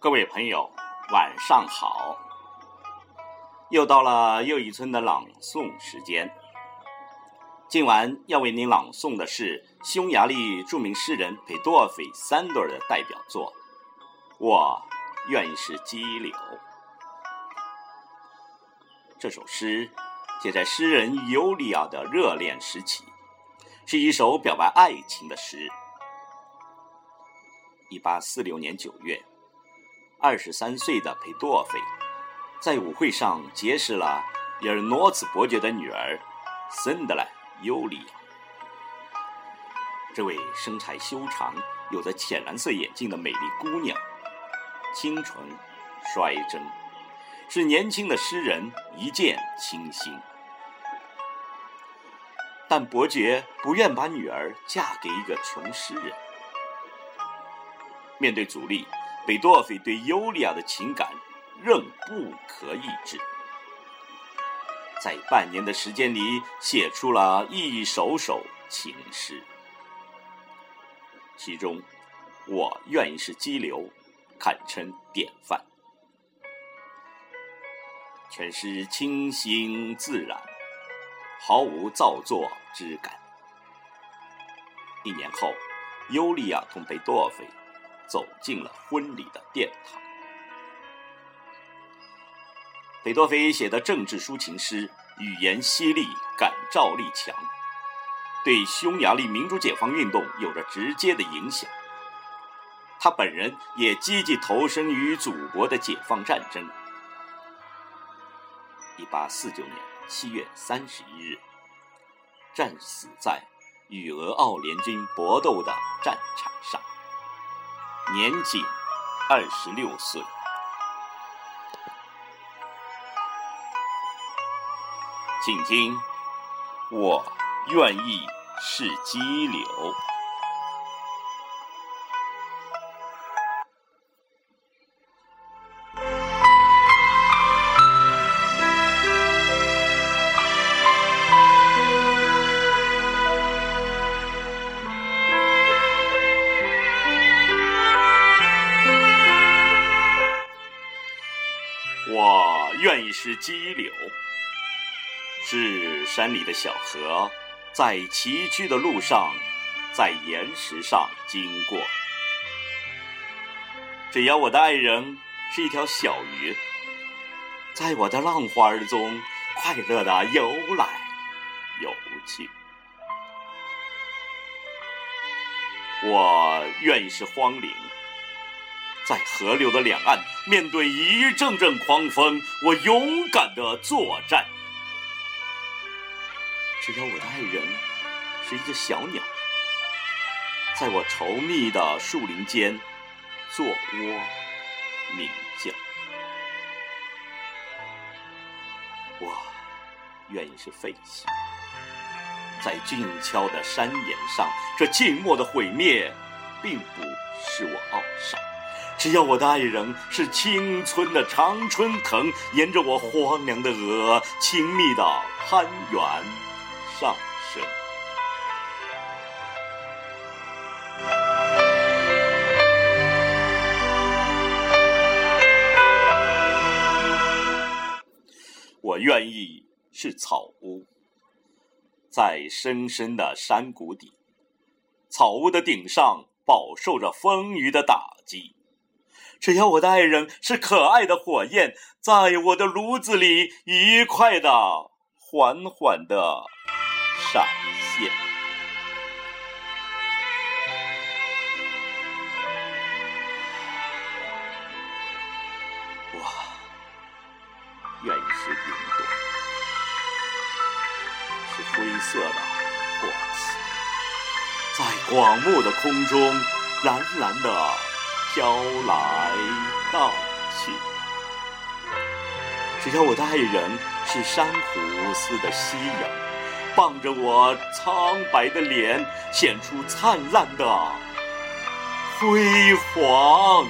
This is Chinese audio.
各位朋友，晚上好！又到了又一村的朗诵时间。今晚要为您朗诵的是匈牙利著名诗人裴多菲·三多尔的代表作《我愿意是激流》。这首诗写在诗人尤利亚的热恋时期，是一首表白爱情的诗。一八四六年九月。二十三岁的裴多菲，在舞会上结识了伊尔诺茨伯爵的女儿森德兰尤里亚。这位身材修长、有着浅蓝色眼镜的美丽姑娘，清纯率真，是年轻的诗人一见倾心。但伯爵不愿把女儿嫁给一个穷诗人。面对阻力。贝多菲对尤利亚的情感仍不可抑制，在半年的时间里写出了一首首情诗，其中《我愿意是激流》堪称典范，全诗清新自然，毫无造作之感。一年后，尤利亚同贝多菲。走进了婚礼的殿堂。贝多菲写的政治抒情诗，语言犀利，感召力强，对匈牙利民主解放运动有着直接的影响。他本人也积极投身于祖国的解放战争。一八四九年七月三十一日，战死在与俄奥联军搏斗的战场上。年仅二十六岁，请听，我愿意是激流。愿意是激流，是山里的小河，在崎岖的路上，在岩石上经过。只要我的爱人是一条小鱼，在我的浪花中快乐的游来游去。我愿意是荒岭。在河流的两岸，面对一阵阵狂风，我勇敢的作战。只要我的爱人是一只小鸟，在我稠密的树林间做窝鸣叫。我愿意是废墟，在峻峭的山岩上，这静默的毁灭，并不是我懊丧。只要我的爱人是青春的常春藤，沿着我荒凉的额，亲密的攀援上升。我愿意是草屋，在深深的山谷底，草屋的顶上饱受着风雨的打击。只要我的爱人是可爱的火焰，在我的炉子里愉快的、缓缓的闪现。我愿意是云朵，是灰色的火旗，在广漠的空中蓝蓝的。飘来荡去，只要我的爱人是珊瑚似的夕阳，傍着我苍白的脸，显出灿烂的辉煌。